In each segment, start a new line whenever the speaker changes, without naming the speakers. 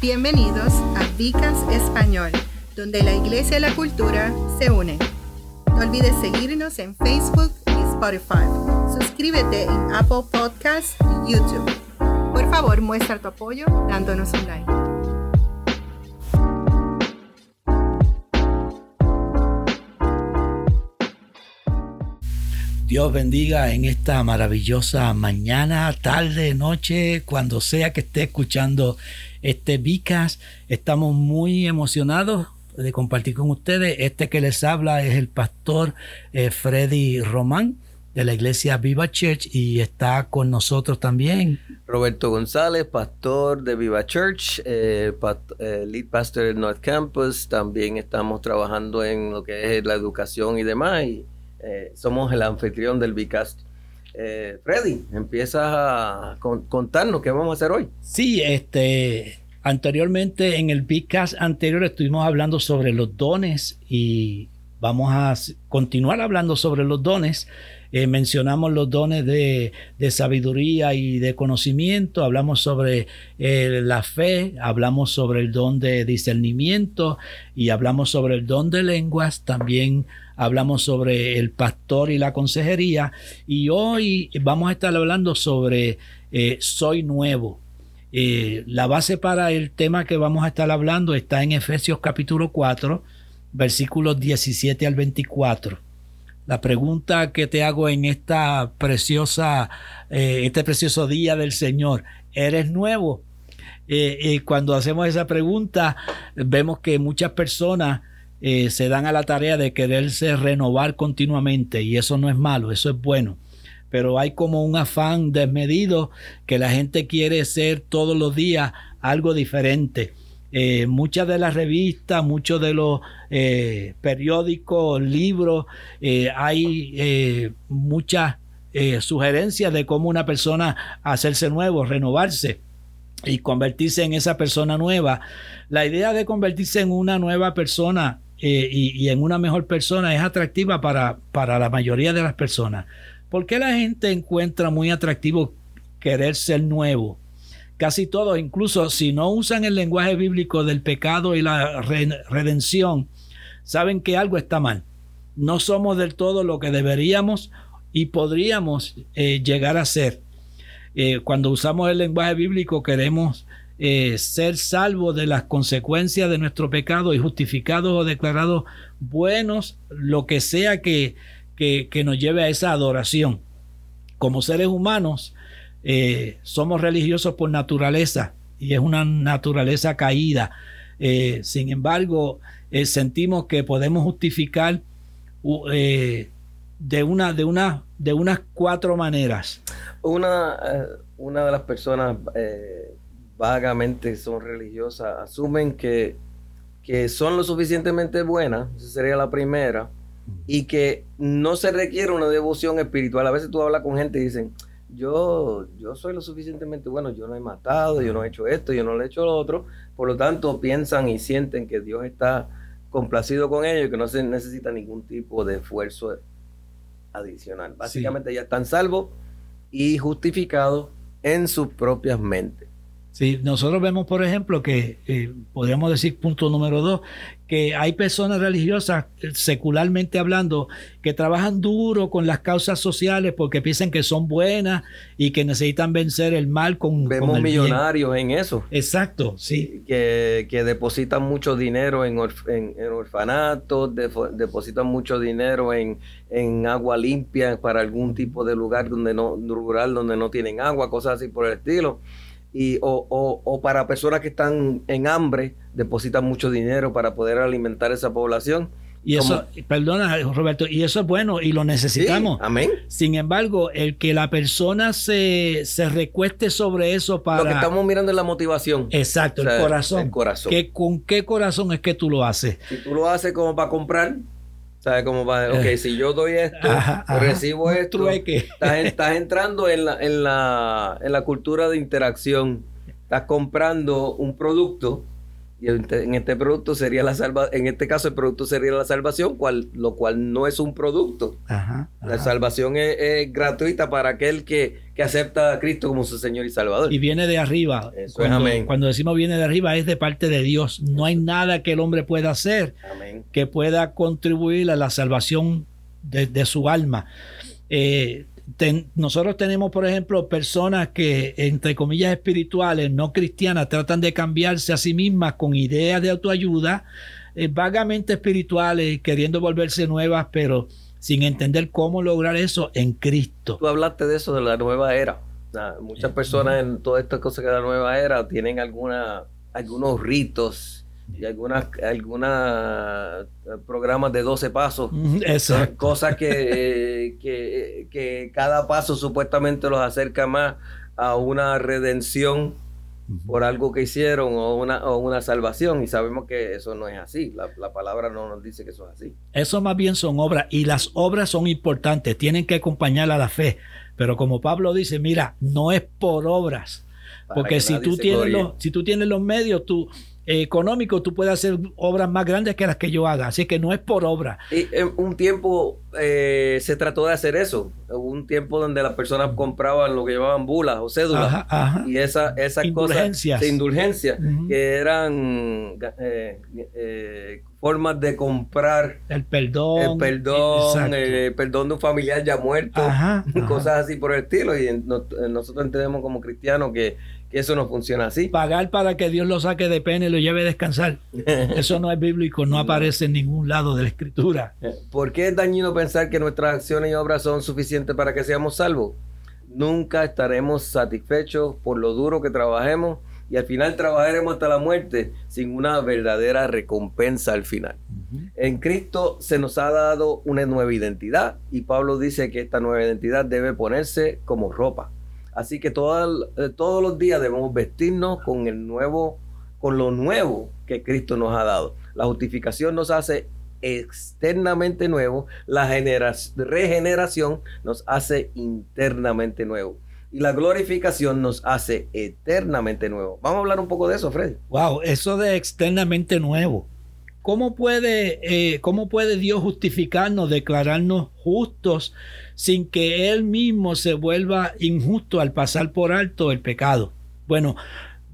Bienvenidos a Vicas Español, donde la iglesia y la cultura se unen. No olvides seguirnos en Facebook y Spotify. Suscríbete en Apple Podcasts y YouTube. Por favor, muestra tu apoyo dándonos un like.
Dios bendiga en esta maravillosa mañana, tarde, noche, cuando sea que esté escuchando este Vicas. Estamos muy emocionados de compartir con ustedes. Este que les habla es el pastor eh, Freddy Román de la iglesia Viva Church y está con nosotros también.
Roberto González, pastor de Viva Church, eh, eh, lead pastor del North Campus. También estamos trabajando en lo que es la educación y demás. Y, somos el anfitrión del Bicast. Eh, Freddy, empieza a contarnos qué vamos a hacer hoy.
Sí, este, anteriormente en el Bicast anterior estuvimos hablando sobre los dones y vamos a continuar hablando sobre los dones. Eh, mencionamos los dones de, sabiduría y de conocimiento, hablamos sobre la fe, hablamos sobre el don de discernimiento y hablamos sobre el don de lenguas, también hablamos sobre el pastor y la consejería y hoy vamos a estar hablando sobre eh, Soy Nuevo. Eh, la base para el tema que vamos a estar hablando está en Efesios capítulo 4, versículos 17 al 24. La pregunta que te hago en esta preciosa, eh, este precioso día del Señor, ¿eres nuevo? cuando hacemos esa pregunta, vemos que muchas personas eh, se dan a la tarea de quererse renovar continuamente y eso no es malo, eso es bueno. Pero hay como un afán desmedido que la gente quiere ser todos los días algo diferente. Eh, muchas de las revistas, muchos de los eh, periódicos, libros, hay muchas sugerencias de cómo una persona hacerse nuevo, renovarse y convertirse en esa persona nueva. La idea de convertirse en una nueva persona eh, y, en una mejor persona es atractiva para, para la mayoría de las personas. ¿Por qué la gente encuentra muy atractivo querer ser nuevo? Casi todos, incluso si no usan el lenguaje bíblico del pecado y la redención, saben que algo está mal. No somos del todo lo que deberíamos y podríamos eh, llegar a ser. Eh, cuando usamos el lenguaje bíblico queremos eh, ser salvos de las consecuencias de nuestro pecado y justificados o declarados buenos, lo que sea que, que, nos lleve a esa adoración. Como seres humanos, eh, somos religiosos por naturaleza y es una naturaleza caída. Eh, sin embargo, sentimos que podemos justificar de, una, de, una, de unas cuatro maneras.
Una, una de las personas vagamente son religiosas, asumen que, que son lo suficientemente buenas, esa sería la primera, y que no se requiere una devoción espiritual. A veces tú hablas con gente y dicen, yo, yo soy lo suficientemente bueno, yo no he matado, yo no he hecho esto, yo no le he hecho lo otro, por lo tanto piensan y sienten que Dios está complacido con ellos y que no se necesita ningún tipo de esfuerzo adicional. Básicamente ya están salvos y justificados en sus propias mentes.
Sí, nosotros vemos, por ejemplo, que eh, podríamos decir, punto número dos, que hay personas religiosas, eh, secularmente hablando, que trabajan duro con las causas sociales porque piensan que son buenas y que necesitan vencer el mal con.
Vemos millonarios en eso.
Exacto, sí.
Que, que depositan mucho dinero en, en, orfanatos, depositan mucho dinero en, en agua limpia para algún tipo de lugar donde no, rural donde no tienen agua, cosas así por el estilo y, o, o, o, para personas que están en hambre, depositan mucho dinero para poder alimentar esa población.
Y eso, perdona Roberto, y eso es bueno y lo necesitamos.
amén.
Sin embargo, el que la persona se, se, recueste sobre eso para...
Lo que estamos mirando es la motivación.
Exacto, el corazón.
El corazón.
Que, ¿Con qué corazón es que tú lo haces?
Si tú lo haces como para comprar, ¿Sabes cómo va? Ok, si yo doy esto, recibo esto. Estás, estás, entrando en la, en, la, en la cultura de interacción. Estás comprando un producto Y en este producto sería la salva, en este caso el producto sería la salvación, cual, lo cual no es un producto. La salvación es, gratuita para aquel que, acepta a Cristo como su Señor y Salvador.
Y viene de arriba. cuando, cuando, decimos viene de arriba es de parte de Dios. No hay nada que el hombre pueda hacer que pueda contribuir a la salvación de, su alma. Eh, nosotros tenemos, por ejemplo, personas que, entre comillas, espirituales, no cristianas, tratan de cambiarse a sí mismas con ideas de autoayuda, eh, vagamente espirituales, queriendo volverse nuevas, pero sin entender cómo lograr eso en Cristo.
Tú hablaste de eso, de la nueva era. muchas personas en todas estas cosas que la nueva era tienen alguna, algunos ritos y algunas eh, programas de 12 pasos. Cosas que, que, cada paso supuestamente los acerca más a una redención por algo que hicieron o una, o una salvación y sabemos que eso no es así. La, la, palabra no nos dice que eso es así.
Eso más bien son obras y las obras son importantes, tienen que acompañar a la fe. Pero como Pablo dice, mira, no es por obras. Porque si tú, tienes los, si tú tienes los medios, tú, económico, tú puedes hacer obras más grandes que las que yo haga. Así que no es por obra.
Y en un tiempo eh, se trató de hacer eso. Hubo un tiempo donde las personas compraban lo que llamaban bulas o cédulas. Y esa, esas cosas de indulgencia, que eran eh, eh, formas de comprar
el perdón,
el perdón, el perdón de un familiar ya muerto, cosas así por el estilo. Y nosotros entendemos como cristianos que que eso no funciona así.
Pagar para que Dios lo saque de pena y lo lleve a descansar. Eso no es bíblico, no aparece en ningún lado de la escritura.
¿Por qué es dañino pensar que nuestras acciones y obras son suficientes para que seamos salvos? Nunca estaremos satisfechos por lo duro que trabajemos y al final trabajaremos hasta la muerte sin una verdadera recompensa al final. En Cristo se nos ha dado una nueva identidad y Pablo dice que esta nueva identidad debe ponerse como ropa. Así que eh, todos los días debemos vestirnos con el nuevo, con lo nuevo que Cristo nos ha dado. La justificación nos hace externamente nuevo, la regeneración nos hace internamente nuevo. Y la glorificación nos hace eternamente nuevo. Vamos a hablar un poco de eso, Freddy.
Wow, eso de externamente nuevo. ¿Cómo puede, eh, ¿Cómo puede Dios justificarnos, declararnos justos sin que Él mismo se vuelva injusto al pasar por alto el pecado? Bueno,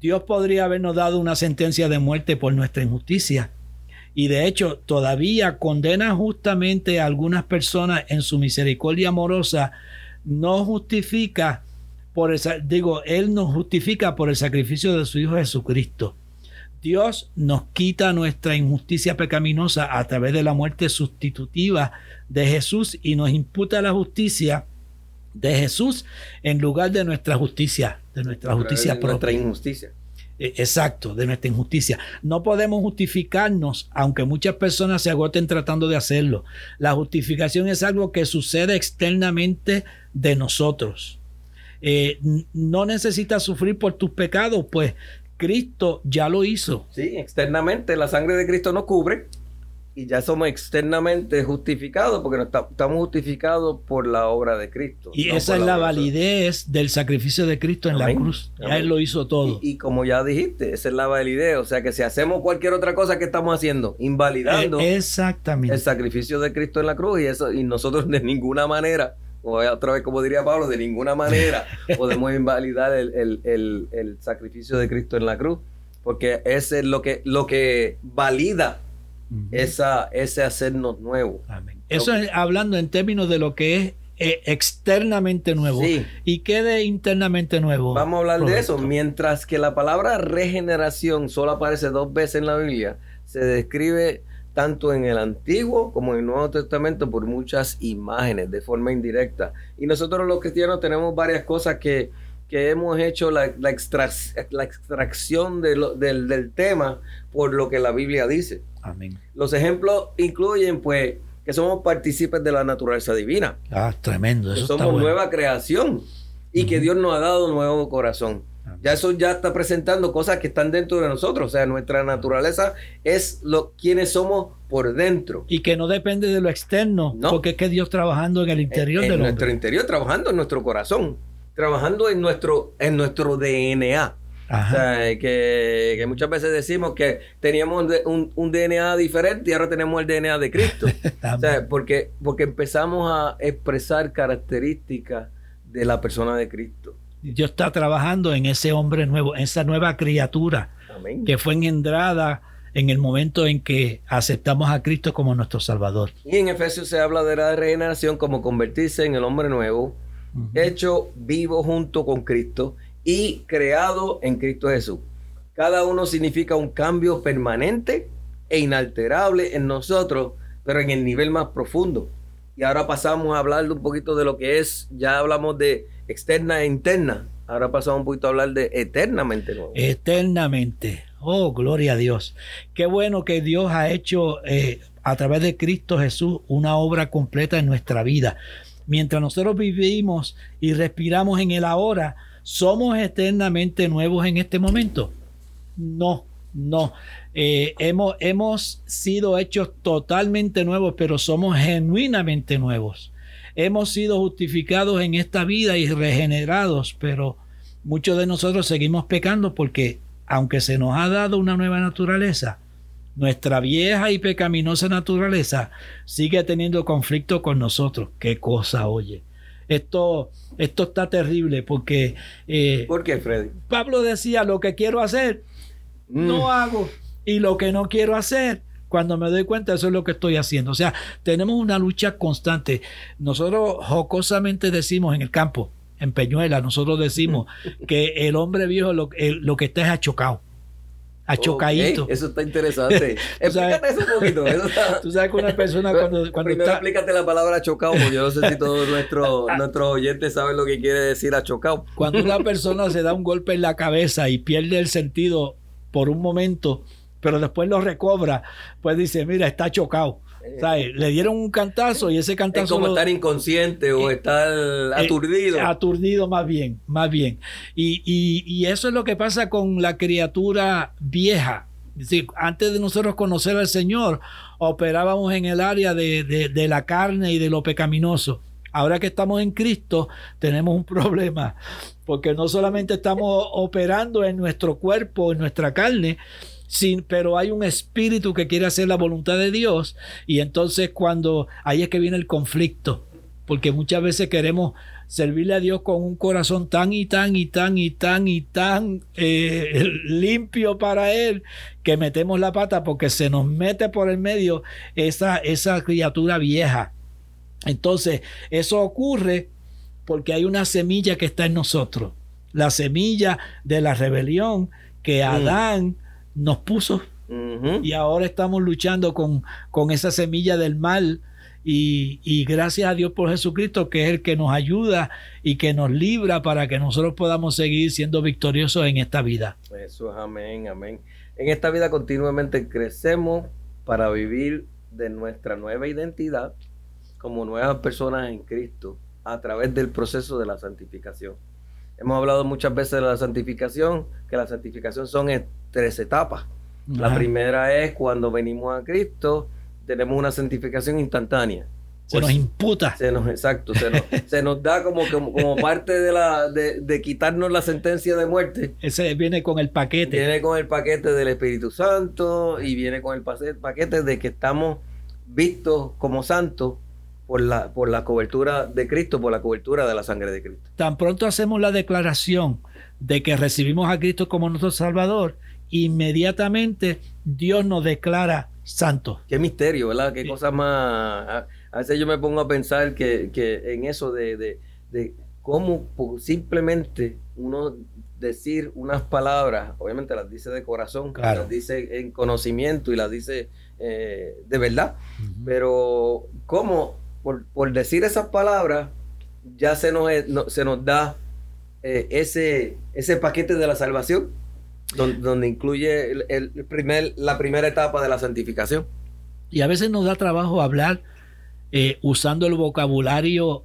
Dios podría habernos dado una sentencia de muerte por nuestra injusticia. Y de hecho, todavía condena justamente a algunas personas en su misericordia amorosa. No justifica por esa, digo, Él nos justifica por el sacrificio de su Hijo Jesucristo. Dios nos quita nuestra injusticia pecaminosa a través de la muerte sustitutiva de Jesús y nos imputa la justicia de Jesús en lugar de nuestra justicia, de nuestra justicia propia.
Nuestra injusticia.
E, exacto, de nuestra injusticia. No podemos justificarnos, aunque muchas personas se agoten tratando de hacerlo. La justificación es algo que sucede externamente de nosotros. Eh, no necesitas sufrir por tus pecados, pues Cristo ya lo hizo.
Sí, externamente la sangre de Cristo nos cubre y ya somos externamente justificados porque estamos justificados por la obra de Cristo.
Y esa es la, validez del sacrificio de Cristo en la cruz. Ya Él lo hizo todo.
Y, como ya dijiste, esa es la validez. O sea que si hacemos cualquier otra cosa que estamos haciendo, invalidando
eh, exactamente.
el sacrificio de Cristo en la cruz y eso y nosotros de ninguna manera otra vez como diría Pablo, de ninguna manera podemos invalidar el, sacrificio de Cristo en la cruz, porque ese es lo que, lo que valida esa, ese hacernos nuevo.
Eso es hablando en términos de lo que es eh, externamente nuevo. ¿Y qué de internamente nuevo?
Vamos a hablar de eso. Mientras que la palabra regeneración solo aparece dos veces en la Biblia, se describe tanto en el Antiguo como en el Nuevo Testamento por muchas imágenes de forma indirecta. Y nosotros los cristianos tenemos varias cosas que, hemos hecho la, la, extracción del, tema por lo que la Biblia dice.
Amén.
Los ejemplos incluyen pues que somos partícipes de la naturaleza divina.
Ah, tremendo. Eso
somos nueva creación y que Dios nos ha dado un nuevo corazón. Ya eso ya está presentando cosas que están dentro de nosotros. O sea, nuestra naturaleza es lo quienes somos por dentro.
Y que no depende de lo externo, porque es que Dios trabajando en el interior
en, nuestro interior, trabajando en nuestro corazón, trabajando en nuestro, en nuestro DNA. O sea, que, muchas veces decimos que teníamos un, DNA diferente y ahora tenemos el DNA de Cristo. o sea, porque, porque empezamos a expresar características de la persona de Cristo.
Dios está trabajando en ese hombre nuevo, en esa nueva criatura que fue engendrada en el momento en que aceptamos a Cristo como nuestro Salvador.
Y en Efesios se habla de la regeneración como convertirse en el hombre nuevo, hecho vivo junto con Cristo y creado en Cristo Jesús. Cada uno significa un cambio permanente e inalterable en nosotros, pero en el nivel más profundo. Y ahora pasamos a hablar un poquito de lo que es, ya hablamos de externa e interna, ahora pasamos un poquito a hablar de eternamente
Eternamente. Oh, gloria a Dios. Qué bueno que Dios ha hecho eh, a través de Cristo Jesús una obra completa en nuestra vida. Mientras nosotros vivimos y respiramos en el ahora, ¿somos eternamente nuevos en este momento? No, no. Eh, hemos, hemos sido hechos totalmente nuevos, pero somos genuinamente nuevos. Hemos sido justificados en esta vida y regenerados, pero muchos de nosotros seguimos pecando porque aunque se nos ha dado una nueva naturaleza, nuestra vieja y pecaminosa naturaleza sigue teniendo conflicto con nosotros. Qué cosa, oye. Esto, esto está terrible porque...
Eh, ¿Por qué, Freddy?
Pablo decía, lo que quiero hacer, no mm. hago. Y lo que no quiero hacer, cuando me doy cuenta, eso es lo que estoy haciendo. O sea, tenemos una lucha constante. Nosotros jocosamente decimos en el campo, en Peñuela, nosotros decimos que el hombre viejo lo, lo que está es achocado. Achocadito.
eso está interesante. Explícate eso un poquito.
Tú sabes que una persona cuando, cuando
Primero explícate la palabra achocado, porque yo no sé si todos nuestros, nuestros oyentes saben lo que quiere decir achocado.
Cuando una persona se da un golpe en la cabeza y pierde el sentido por un momento, pero después lo recobra, pues dice, mira, está chocado. Le dieron un cantazo y ese cantazo.
Es como estar inconsciente o eh, estar eh, aturdido.
aturdido más bien, más bien. Y, eso es lo que pasa con la criatura vieja. Es decir, antes de nosotros conocer al Señor, operábamos en el área de, de la carne y de lo pecaminoso. Ahora que estamos en Cristo, tenemos un problema, porque no solamente estamos operando en nuestro cuerpo, en nuestra carne, pero hay un espíritu que quiere hacer la voluntad de Dios y entonces cuando ahí es que viene el conflicto, porque muchas veces queremos servirle a Dios con un corazón tan y tan y tan y tan y tan eh, limpio para Él que metemos la pata porque se nos mete por el medio esa, esa criatura vieja. Entonces, eso ocurre porque hay una semilla que está en nosotros, la semilla de la rebelión que mm. Adán nos puso y ahora estamos luchando con, con esa semilla del mal. Y, gracias a Dios por Jesucristo, que es el que nos ayuda y que nos libra para que nosotros podamos seguir siendo victoriosos en esta vida.
Eso es amén, amén. En esta vida continuamente crecemos para vivir de nuestra nueva identidad como nuevas personas en Cristo a través del proceso de la santificación. Hemos hablado muchas veces de la santificación, que la santificación son tres etapas. La primera es cuando venimos a Cristo, tenemos una santificación instantánea.
Se nos imputa.
Se nos, exacto, se nos, da como, como, parte de, la, de, quitarnos la sentencia de muerte.
Ese viene con el paquete.
Viene con el paquete del Espíritu Santo y viene con el paquete de que estamos vistos como santos por la, por la cobertura de Cristo, por la cobertura de la sangre de Cristo.
Tan pronto hacemos la declaración de que recibimos a Cristo como nuestro Salvador, inmediatamente Dios nos declara santos.
Qué misterio, ¿verdad? Qué cosa más... A veces yo me pongo a pensar que, en eso de, de, cómo simplemente uno decir unas palabras, obviamente las dice de corazón, las dice en conocimiento y las dice eh, de verdad, pero cómo por, decir esas palabras, ya se nos, se nos da eh, ese, ese paquete de la salvación, donde, incluye el, primer, la primera etapa de la santificación.
Y a veces nos da trabajo hablar eh, usando el vocabulario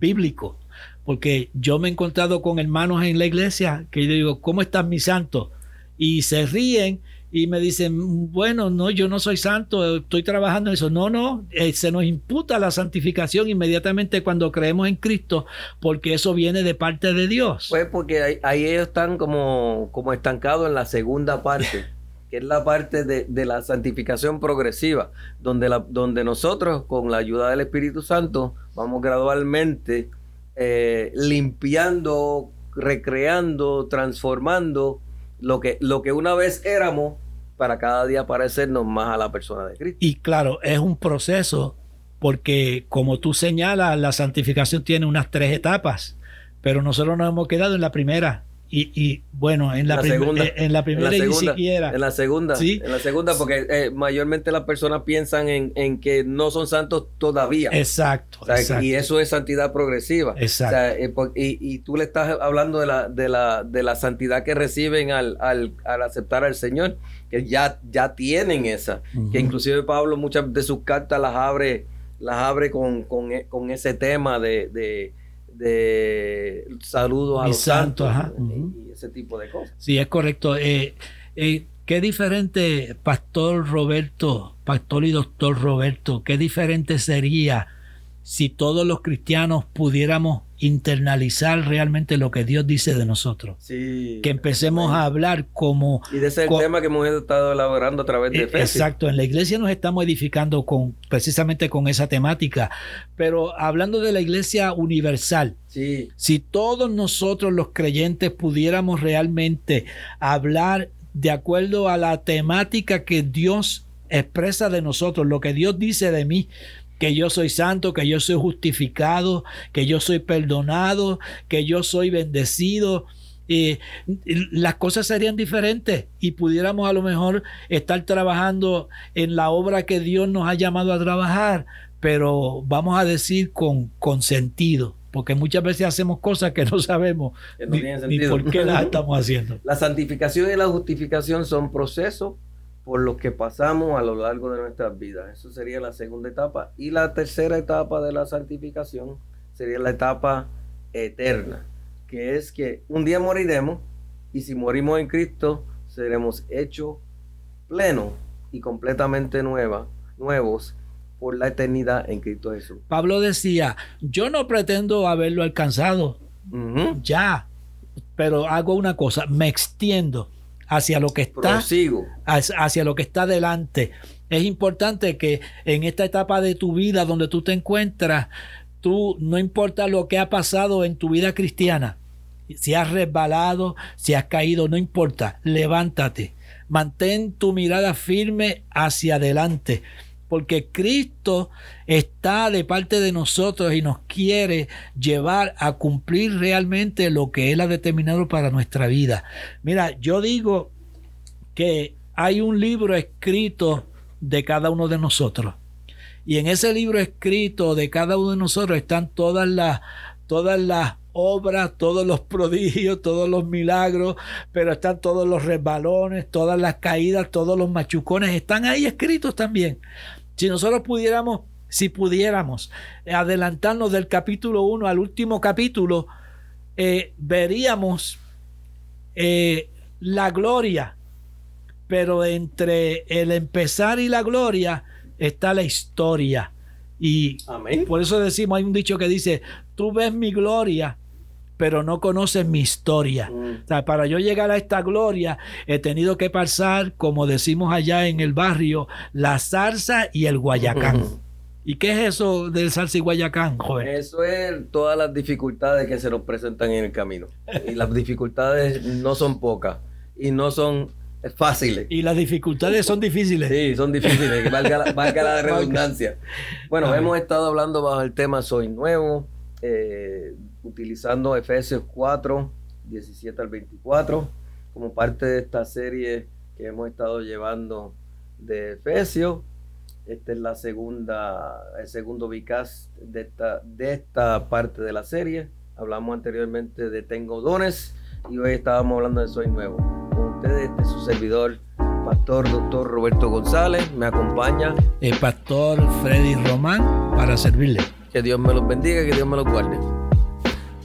bíblico, porque yo me he encontrado con hermanos en la iglesia que yo digo, ¿cómo están mis santos? Y se ríen y me dicen, bueno, no, yo no soy santo, estoy trabajando en eso. No, no, eh, se nos imputa la santificación inmediatamente cuando creemos en Cristo, porque eso viene de parte de Dios.
Pues porque ahí, ellos están como, como estancados en la segunda parte, que es la parte de, la santificación progresiva, donde, la, donde nosotros, con la ayuda del Espíritu Santo, vamos gradualmente eh, limpiando, recreando, transformando lo que, lo que una vez éramos para cada día parecernos más a la persona de Cristo.
Y claro, es un proceso porque como tú señalas, la santificación tiene unas tres etapas, pero nosotros nos hemos quedado en la primera, y, bueno, en la, segunda, eh, en la primera
en
la segunda, siquiera.
En la segunda, ¿Sí? en la segunda, porque eh, mayormente las personas piensan en, que no son santos todavía.
Exacto,
Y eso es santidad progresiva.
Exacto.
Eh, y, tú le estás hablando de la, de la, de la santidad que reciben al, al, aceptar al Señor, que ya, ya tienen esa. Que inclusive Pablo muchas de sus cartas las abre, las abre con, con, ese tema de de saludos a los santos, y, ese tipo de cosas.
Sí, es correcto. Eh, eh, qué diferente, Pastor Roberto, Pastor y Doctor Roberto, qué diferente sería si todos los cristianos pudiéramos internalizar realmente lo que Dios dice de nosotros.
Sí,
que empecemos a hablar como...
Y de ese el tema que hemos estado elaborando a través de
Efesios. Exacto, en la iglesia nos estamos edificando con precisamente con esa temática, pero hablando de la iglesia universal,
sí.
si todos nosotros los creyentes pudiéramos realmente hablar de acuerdo a la temática que Dios expresa de nosotros, lo que Dios dice de mí, que yo soy santo, que yo soy justificado, que yo soy perdonado, que yo soy bendecido. y las cosas serían diferentes y pudiéramos a lo mejor estar trabajando en la obra que Dios nos ha llamado a trabajar, pero vamos a decir con, con sentido, porque muchas veces hacemos cosas que no sabemos ni, por qué las estamos haciendo.
La santificación y la justificación son procesos por lo que pasamos a lo largo de nuestras vidas. Eso sería la segunda etapa. Y la tercera etapa de la santificación sería la etapa eterna, que es que un día moriremos y si morimos en Cristo seremos hechos plenos y completamente nueva, nuevos por la eternidad en Cristo Jesús.
Pablo decía, yo no pretendo haberlo alcanzado, ya, pero hago una cosa, me extiendo hacia lo que está hacia lo que está delante. Es importante que en esta etapa de tu vida donde tú te encuentras, tú no importa lo que ha pasado en tu vida cristiana, si has resbalado, si has caído, no importa, levántate. Mantén tu mirada firme hacia adelante porque Cristo está de parte de nosotros y nos quiere llevar a cumplir realmente lo que Él ha determinado para nuestra vida. Mira, yo digo que hay un libro escrito de cada uno de nosotros. Y en ese libro escrito de cada uno de nosotros están todas las, todas las obras, todos los prodigios, todos los milagros, pero están todos los resbalones, todas las caídas, todos los machucones, están ahí escritos también. Si nosotros pudiéramos, si pudiéramos adelantarnos del capítulo 1 al último capítulo, eh, veríamos eh, la gloria, pero entre el empezar y la gloria está la historia. Y por eso decimos, hay un dicho que dice, tú ves mi gloria, pero no conoces mi historia. Mm. O sea, para yo llegar a esta gloria he tenido que pasar, como decimos allá en el barrio, la zarza y el guayacán. ¿Y qué es eso del salsa y guayacán, joven?
Eso es todas las dificultades que se nos presentan en el camino. Y las dificultades no son pocas y no son fáciles.
Y las dificultades son difíciles.
Sí, son difíciles, valga, la, redundancia. Bueno, hemos estado hablando bajo el tema Soy Nuevo. Eh, utilizando Efesios 4, 17 al 24, como parte de esta serie que hemos estado llevando de Efesios. Esta es la segunda, el segundo vicas de esta, de esta parte de la serie. Hablamos anteriormente de Tengo dones y hoy estábamos hablando de Soy Nuevo. Con ustedes, este es su servidor, Pastor Doctor Roberto González. Me acompaña
el Pastor Freddy Román para servirle.
Que Dios me los bendiga, que Dios me los guarde.